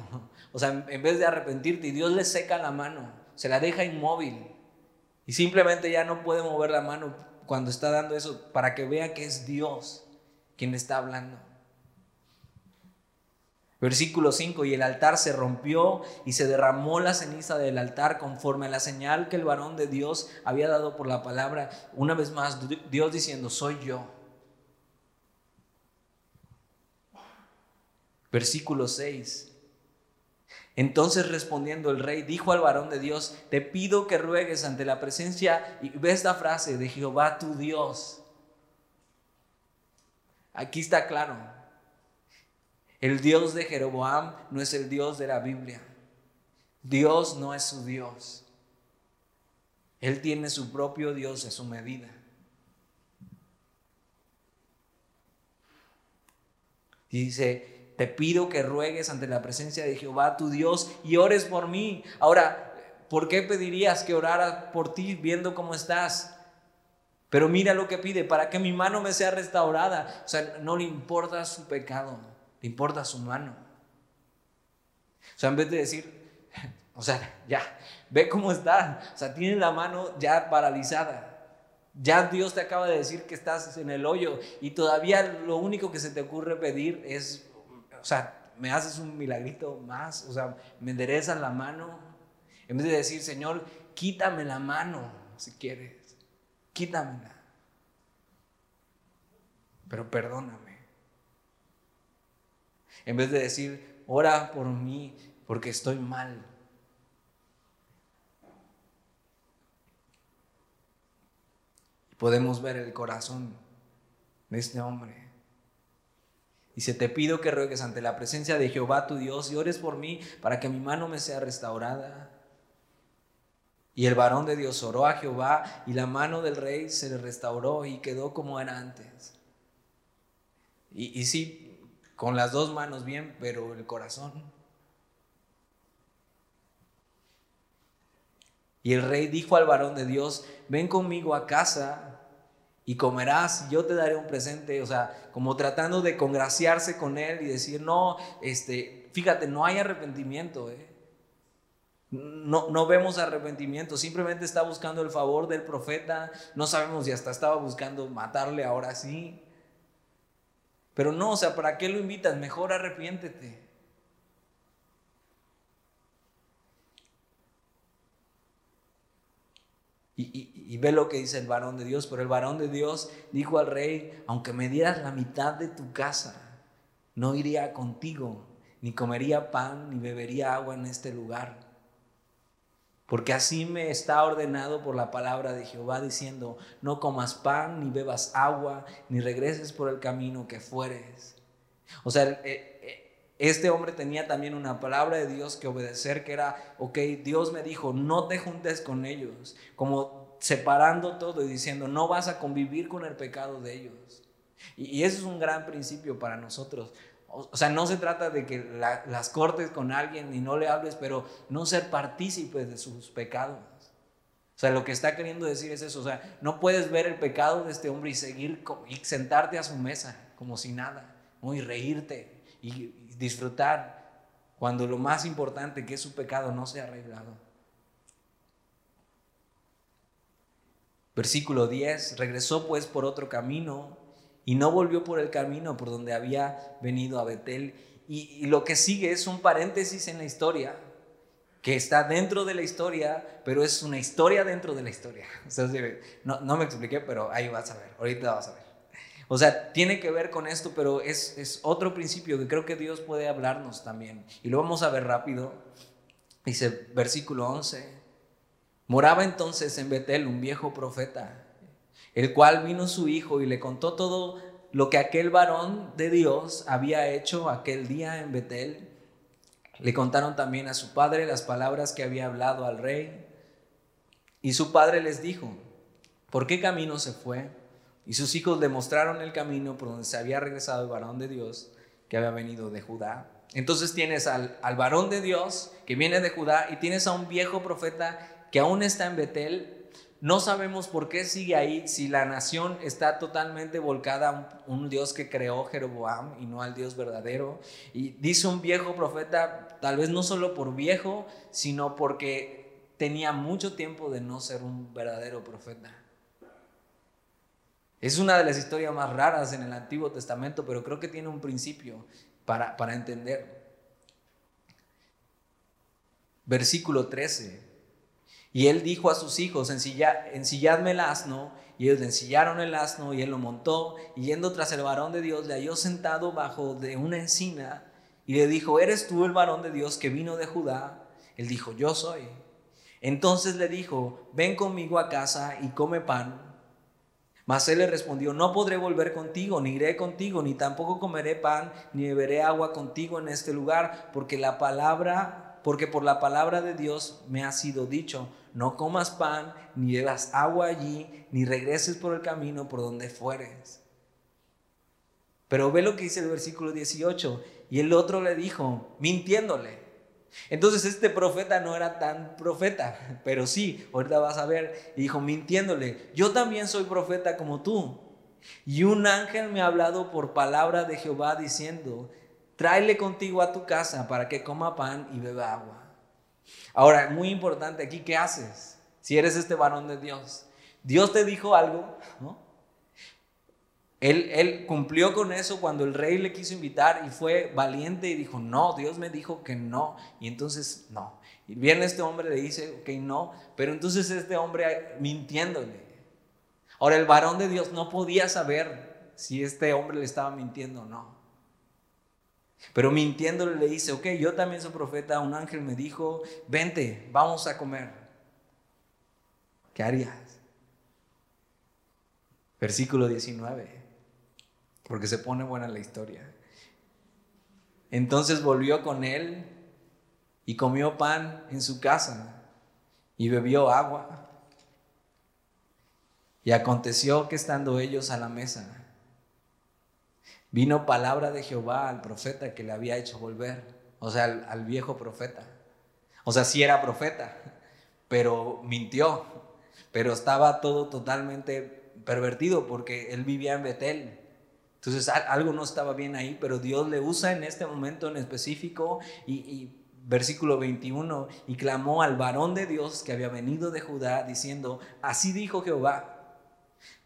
O sea, en vez de arrepentirte, Dios le seca la mano, se la deja inmóvil. Y simplemente ya no puede mover la mano cuando está dando eso para que vea que es Dios quien está hablando. Versículo 5, y el altar se rompió y se derramó la ceniza del altar conforme a la señal que el varón de Dios había dado por la palabra. Una vez más, Dios diciendo, soy yo. Versículo 6. Entonces respondiendo el rey, dijo al varón de Dios, te pido que ruegues ante la presencia, y ve esta frase de Jehová tu Dios. Aquí está claro, el Dios de Jeroboam no es el Dios de la Biblia. Dios no es su Dios. Él tiene su propio Dios a su medida. dice, te pido que ruegues ante la presencia de Jehová tu Dios y ores por mí. Ahora, ¿por qué pedirías que orara por ti viendo cómo estás? Pero mira lo que pide, para que mi mano me sea restaurada. O sea, no le importa su pecado, le importa su mano. O sea, en vez de decir, o sea, ya, ve cómo está. O sea, tiene la mano ya paralizada. Ya Dios te acaba de decir que estás en el hoyo y todavía lo único que se te ocurre pedir es o sea, me haces un milagrito más, o sea, me enderezas la mano. En vez de decir, Señor, quítame la mano, si quieres, quítamela. Pero perdóname. En vez de decir, ora por mí porque estoy mal. Podemos ver el corazón de este hombre. Dice, te pido que ruegues ante la presencia de Jehová tu Dios y ores por mí para que mi mano me sea restaurada. Y el varón de Dios oró a Jehová y la mano del rey se le restauró y quedó como era antes. Y, y sí, con las dos manos bien, pero el corazón. Y el rey dijo al varón de Dios, ven conmigo a casa y comerás, yo te daré un presente, o sea, como tratando de congraciarse con él y decir, no, este, fíjate, no hay arrepentimiento, ¿eh? No, no vemos arrepentimiento, simplemente está buscando el favor del profeta, no sabemos si hasta estaba buscando matarle ahora sí. Pero no, o sea, ¿para qué lo invitas? Mejor arrepiéntete. Y, ve lo que dice el varón de Dios. Pero el varón de Dios dijo al rey, aunque me dieras la mitad de tu casa, no iría contigo, ni comería pan, ni bebería agua en este lugar. Porque así me está ordenado por la palabra de Jehová diciendo, no comas pan, ni bebas agua, ni regreses por el camino que fueres. O sea, eh, eh, este hombre tenía también una palabra de Dios que obedecer, que era, ok, Dios me dijo, no te juntes con ellos, como separando todo y diciendo, no vas a convivir con el pecado de ellos. Y, y eso es un gran principio para nosotros. O sea, no se trata de que las cortes con alguien y no le hables, pero no ser partícipes de sus pecados. O sea, lo que está queriendo decir es eso. O sea, no puedes ver el pecado de este hombre y seguir y sentarte a su mesa como si nada, y reírte y disfrutar cuando lo más importante que es su pecado no se ha arreglado. Versículo 10, regresó pues por otro camino y no volvió por el camino por donde había venido a Betel. Y, lo que sigue es un paréntesis en la historia, que está dentro de la historia, pero es una historia dentro de la historia. no, no me expliqué, pero ahí vas a ver, ahorita vas a ver. O sea, tiene que ver con esto, pero es, es otro principio que creo que Dios puede hablarnos también. Y lo vamos a ver rápido. Dice versículo 11. Moraba entonces en Betel un viejo profeta el cual vino su hijo y le contó todo lo que aquel varón de Dios había hecho aquel día en Betel. Le contaron también a su padre las palabras que había hablado al rey. Y su padre les dijo, ¿por qué camino se fue? Y sus hijos le mostraron el camino por donde se había regresado el varón de Dios que había venido de Judá. Entonces tienes al, al varón de Dios que viene de Judá y tienes a un viejo profeta que aún está en Betel no sabemos por qué sigue ahí si la nación está totalmente volcada a un, Dios que creó Jeroboam y no al Dios verdadero. Y dice un viejo profeta, tal vez no solo por viejo, sino porque tenía mucho tiempo de no ser un verdadero profeta. Es una de las historias más raras en el Antiguo Testamento, pero creo que tiene un principio para, para entender. Versículo 13. Y él dijo a sus hijos, ensilladme el asno, y ellos le ensillaron el asno, y él lo montó, y yendo tras el varón de Dios, le halló sentado bajo de una encina, y le dijo, ¿eres tú el varón de Dios que vino de Judá? Él dijo, yo soy. Entonces le dijo, ven conmigo a casa y come pan. Mas él le respondió, no podré volver contigo, ni iré contigo, ni tampoco comeré pan, ni beberé agua contigo en este lugar, porque la palabra, porque por la palabra de Dios me ha sido dicho, no comas pan, ni bebas agua allí, ni regreses por el camino por donde fueres. Pero ve lo que dice el versículo 18. Y el otro le dijo, mintiéndole. Entonces este profeta no era tan profeta, pero sí, ahorita vas a ver, y dijo, mintiéndole, yo también soy profeta como tú. Y un ángel me ha hablado por palabra de Jehová diciendo, tráele contigo a tu casa para que coma pan y beba agua. Ahora, muy importante aquí, ¿qué haces? Si eres este varón de Dios. Dios te dijo algo, ¿no? Él, cumplió con eso cuando el rey le quiso invitar y fue valiente y dijo, no, Dios me dijo que no. Y entonces, no. Y viene este hombre le dice, ok, no. Pero entonces este hombre mintiéndole. Ahora, el varón de Dios no podía saber si este hombre le estaba mintiendo o no. Pero mintiéndole le dice, ok, yo también soy profeta, un ángel me dijo, vente, vamos a comer. ¿Qué harías? Versículo 19, porque se pone buena la historia. Entonces volvió con él y comió pan en su casa y bebió agua. Y aconteció que estando ellos a la mesa, Vino palabra de Jehová al profeta que le había hecho volver, o sea, al, viejo profeta. O sea, sí era profeta, pero mintió, pero estaba todo totalmente pervertido porque él vivía en Betel. Entonces algo no estaba bien ahí, pero Dios le usa en este momento en específico y, y versículo 21, y clamó al varón de Dios que había venido de Judá diciendo, así dijo Jehová,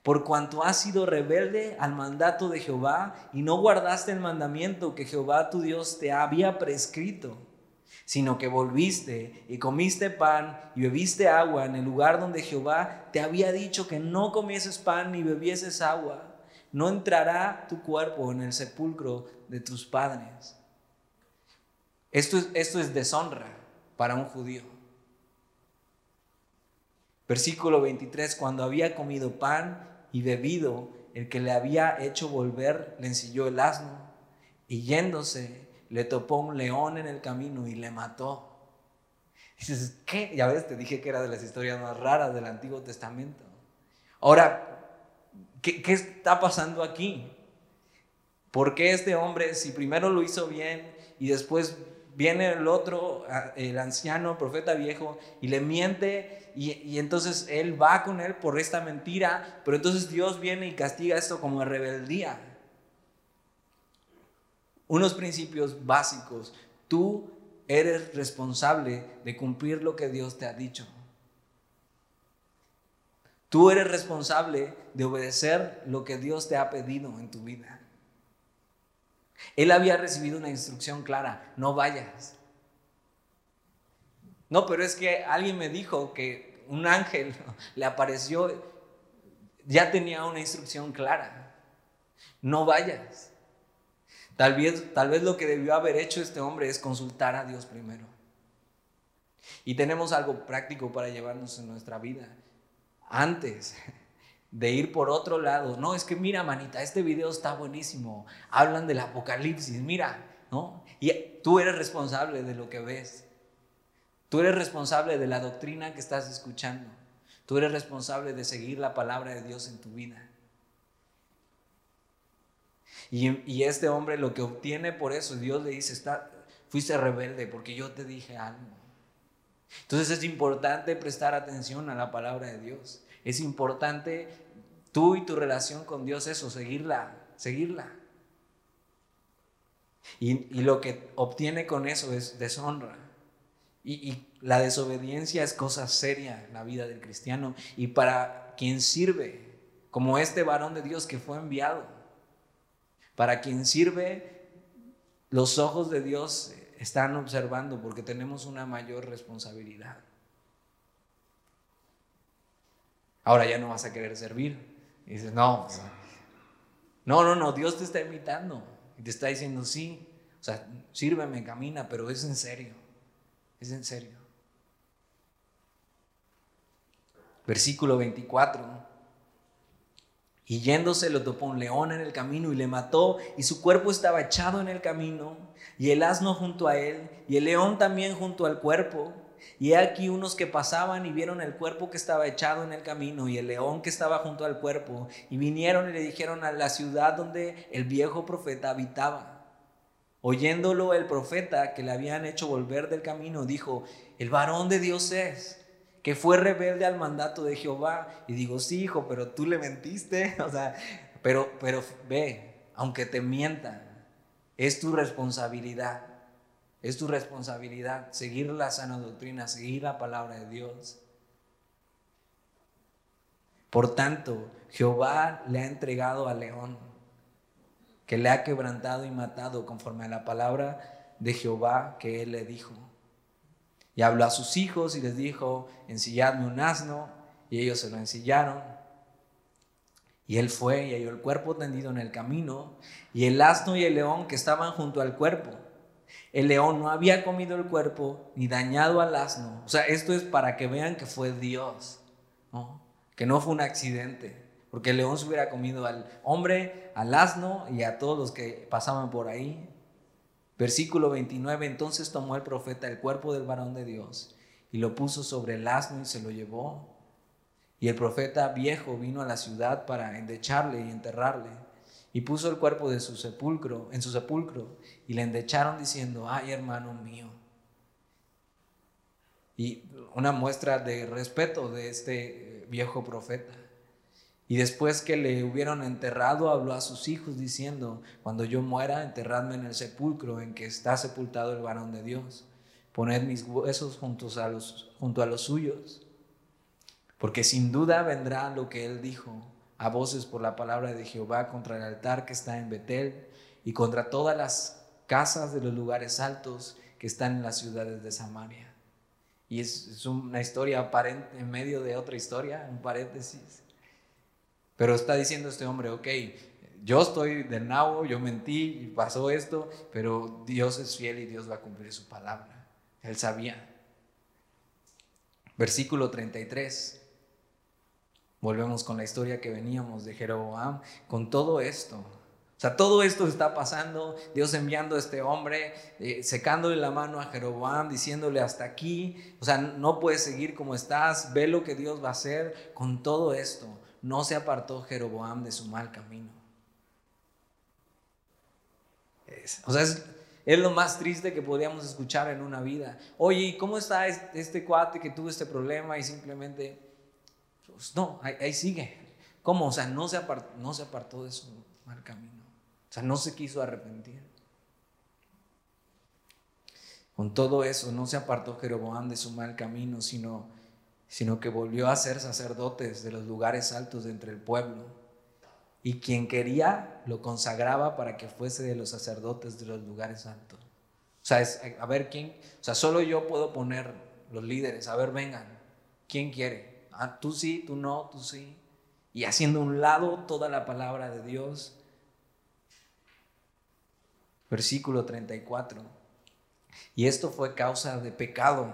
por cuanto has sido rebelde al mandato de Jehová y no guardaste el mandamiento que Jehová tu Dios te había prescrito, sino que volviste y comiste pan y bebiste agua en el lugar donde Jehová te había dicho que no comieses pan ni bebieses agua, no entrará tu cuerpo en el sepulcro de tus padres. Esto es, esto es deshonra para un judío. Versículo 23, cuando había comido pan y bebido, el que le había hecho volver le ensilló el asno y yéndose le topó un león en el camino y le mató. dices, ¿qué? Ya ves, te dije que era de las historias más raras del Antiguo Testamento. Ahora, ¿qué, qué está pasando aquí? ¿Por qué este hombre, si primero lo hizo bien y después viene el otro, el anciano, profeta viejo, y le miente, y, entonces él va con él por esta mentira, pero entonces Dios viene y castiga esto como rebeldía. Unos principios básicos. Tú eres responsable de cumplir lo que Dios te ha dicho. Tú eres responsable de obedecer lo que Dios te ha pedido en tu vida. Él había recibido una instrucción clara, no vayas. No, pero es que alguien me dijo que un ángel le apareció, ya tenía una instrucción clara, no vayas. Tal vez, tal vez lo que debió haber hecho este hombre es consultar a Dios primero. Y tenemos algo práctico para llevarnos en nuestra vida. Antes de ir por otro lado. No, es que mira, manita, este video está buenísimo. Hablan del apocalipsis, mira, ¿no? Y tú eres responsable de lo que ves. Tú eres responsable de la doctrina que estás escuchando. Tú eres responsable de seguir la palabra de Dios en tu vida. Y, este hombre lo que obtiene por eso, Dios le dice, está, fuiste rebelde porque yo te dije algo. Entonces es importante prestar atención a la palabra de Dios. Es importante tú y tu relación con Dios, eso, seguirla, seguirla. Y, lo que obtiene con eso es deshonra. Y, la desobediencia es cosa seria en la vida del cristiano. Y para quien sirve, como este varón de Dios que fue enviado, para quien sirve, los ojos de Dios están observando porque tenemos una mayor responsabilidad. Ahora ya no vas a querer servir, y dices, no, no, no, no, Dios te está invitando y te está diciendo, sí, o sea, sírveme, camina, pero es en serio, es en serio. Versículo 24. Y yéndose lo topó un león en el camino y le mató, y su cuerpo estaba echado en el camino, y el asno junto a él, y el león también junto al cuerpo. Y he aquí unos que pasaban y vieron el cuerpo que estaba echado en el camino y el león que estaba junto al cuerpo, y vinieron y le dijeron a la ciudad donde el viejo profeta habitaba. Oyéndolo el profeta que le habían hecho volver del camino, dijo, el varón de Dios es, que fue rebelde al mandato de Jehová. Y digo, sí, hijo, pero tú le mentiste. O sea, pero, pero ve, aunque te mientan, es tu responsabilidad es tu responsabilidad seguir la sana doctrina, seguir la palabra de Dios. Por tanto, Jehová le ha entregado al león, que le ha quebrantado y matado conforme a la palabra de Jehová que él le dijo. Y habló a sus hijos y les dijo, ensilladme un asno, y ellos se lo ensillaron. Y él fue y halló el cuerpo tendido en el camino, y el asno y el león que estaban junto al cuerpo. El león no había comido el cuerpo ni dañado al asno. O sea, esto es para que vean que fue Dios, que no fue un accidente. Porque el león se hubiera comido al hombre, al asno y a todos los que pasaban por ahí. Versículo 29, entonces tomó el profeta el cuerpo del varón de Dios y lo puso sobre el asno y se lo llevó. Y el profeta viejo vino a la ciudad para endecharle y enterrarle y puso el cuerpo de su sepulcro, en su sepulcro, y le endecharon diciendo, ay hermano mío. Y una muestra de respeto de este viejo profeta. Y después que le hubieron enterrado, habló a sus hijos diciendo, cuando yo muera, enterradme en el sepulcro en que está sepultado el varón de Dios. Poned mis huesos junto a los suyos. Porque sin duda vendrá lo que él dijo a voces por la palabra de Jehová contra el altar que está en Betel y contra todas las casas de los lugares altos que están en las ciudades de Samaria. Y es, una historia aparente en medio de otra historia, un paréntesis. Pero está diciendo este hombre, ok, yo estoy del nabo, yo mentí y pasó esto, pero Dios es fiel y Dios va a cumplir su palabra. Él sabía. Versículo 33. Volvemos con la historia que veníamos de Jeroboam. Con todo esto, o sea, todo esto está pasando, Dios enviando a este hombre, eh, secándole la mano a Jeroboam, diciéndole hasta aquí, o sea, no puedes seguir como estás, ve lo que Dios va a hacer. Con todo esto, no se apartó Jeroboam de su mal camino. o sea, es, lo más triste que podíamos escuchar en una vida. Oye, ¿cómo está este, cuate que tuvo este problema y simplemente, pues no, ahí, sigue? ¿Cómo? O sea, no se, no se apartó de su mal camino. O sea, no se quiso arrepentir. Con todo eso, no se apartó Jeroboam de su mal camino, sino, sino que volvió a ser sacerdotes de los lugares altos de entre el pueblo. Y quien quería lo consagraba para que fuese de los sacerdotes de los lugares altos. O sea, es, a ver quién, o sea, solo yo puedo poner los líderes, a ver, vengan, ¿quién quiere? Ah, tú sí, tú no, tú sí. Y haciendo un lado toda la palabra de Dios versículo 34. Y esto fue causa de pecado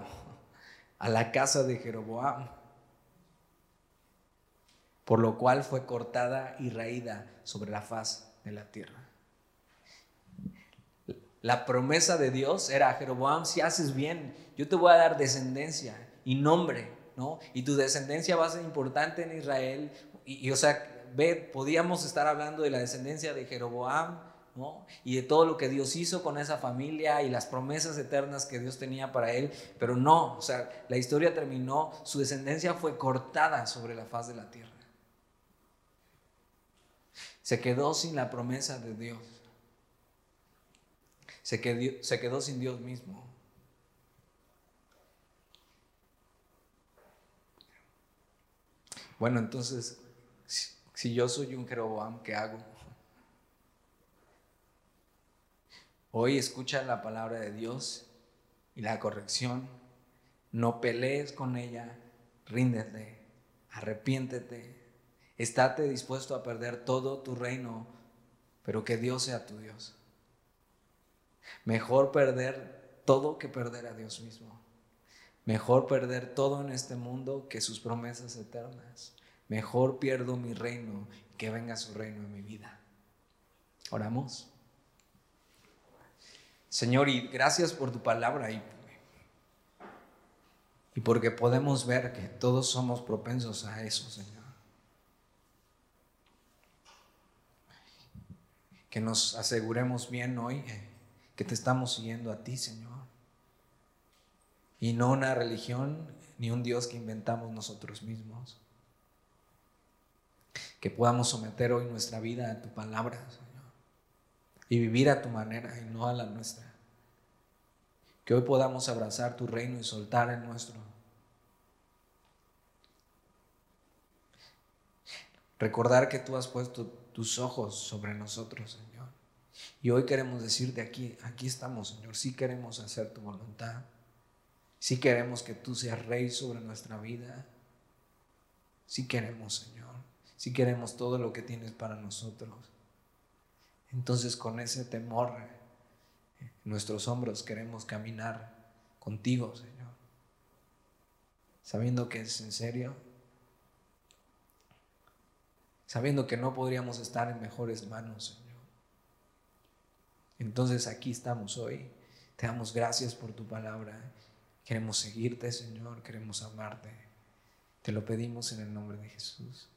a la casa de Jeroboam, por lo cual fue cortada y raída sobre la faz de la tierra. La promesa de Dios era Jeroboam, si haces bien, yo te voy a dar descendencia y nombre, ¿no? Y tu descendencia va a ser importante en Israel. Y, y o sea, ve, podíamos estar hablando de la descendencia de Jeroboam, y de todo lo que Dios hizo con esa familia y las promesas eternas que Dios tenía para él, pero no, o sea, la historia terminó, su descendencia fue cortada sobre la faz de la tierra. Se quedó sin la promesa de Dios. Se quedó, se quedó sin Dios mismo. Bueno, entonces, si, si yo soy un Jeroboam, ¿qué hago? Hoy escucha la palabra de Dios y la corrección. No pelees con ella, ríndete, arrepiéntete, estate dispuesto a perder todo tu reino, pero que Dios sea tu Dios. Mejor perder todo que perder a Dios mismo. Mejor perder todo en este mundo que sus promesas eternas. Mejor pierdo mi reino que venga su reino en mi vida. Oramos. Señor, y gracias por tu palabra y, y porque podemos ver que todos somos propensos a eso, Señor. Que nos aseguremos bien hoy que te estamos siguiendo a ti, Señor. Y no una religión ni un Dios que inventamos nosotros mismos. Que podamos someter hoy nuestra vida a tu palabra, Señor y vivir a tu manera y no a la nuestra. Que hoy podamos abrazar tu reino y soltar el nuestro. Recordar que tú has puesto tus ojos sobre nosotros, Señor. Y hoy queremos decirte aquí, aquí estamos, Señor. Sí queremos hacer tu voluntad. Sí queremos que tú seas rey sobre nuestra vida. Sí queremos, Señor. Sí queremos todo lo que tienes para nosotros. Entonces con ese temor en nuestros hombros queremos caminar contigo, Señor. Sabiendo que es en serio. Sabiendo que no podríamos estar en mejores manos, Señor. Entonces aquí estamos hoy. Te damos gracias por tu palabra. Queremos seguirte, Señor. Queremos amarte. Te lo pedimos en el nombre de Jesús.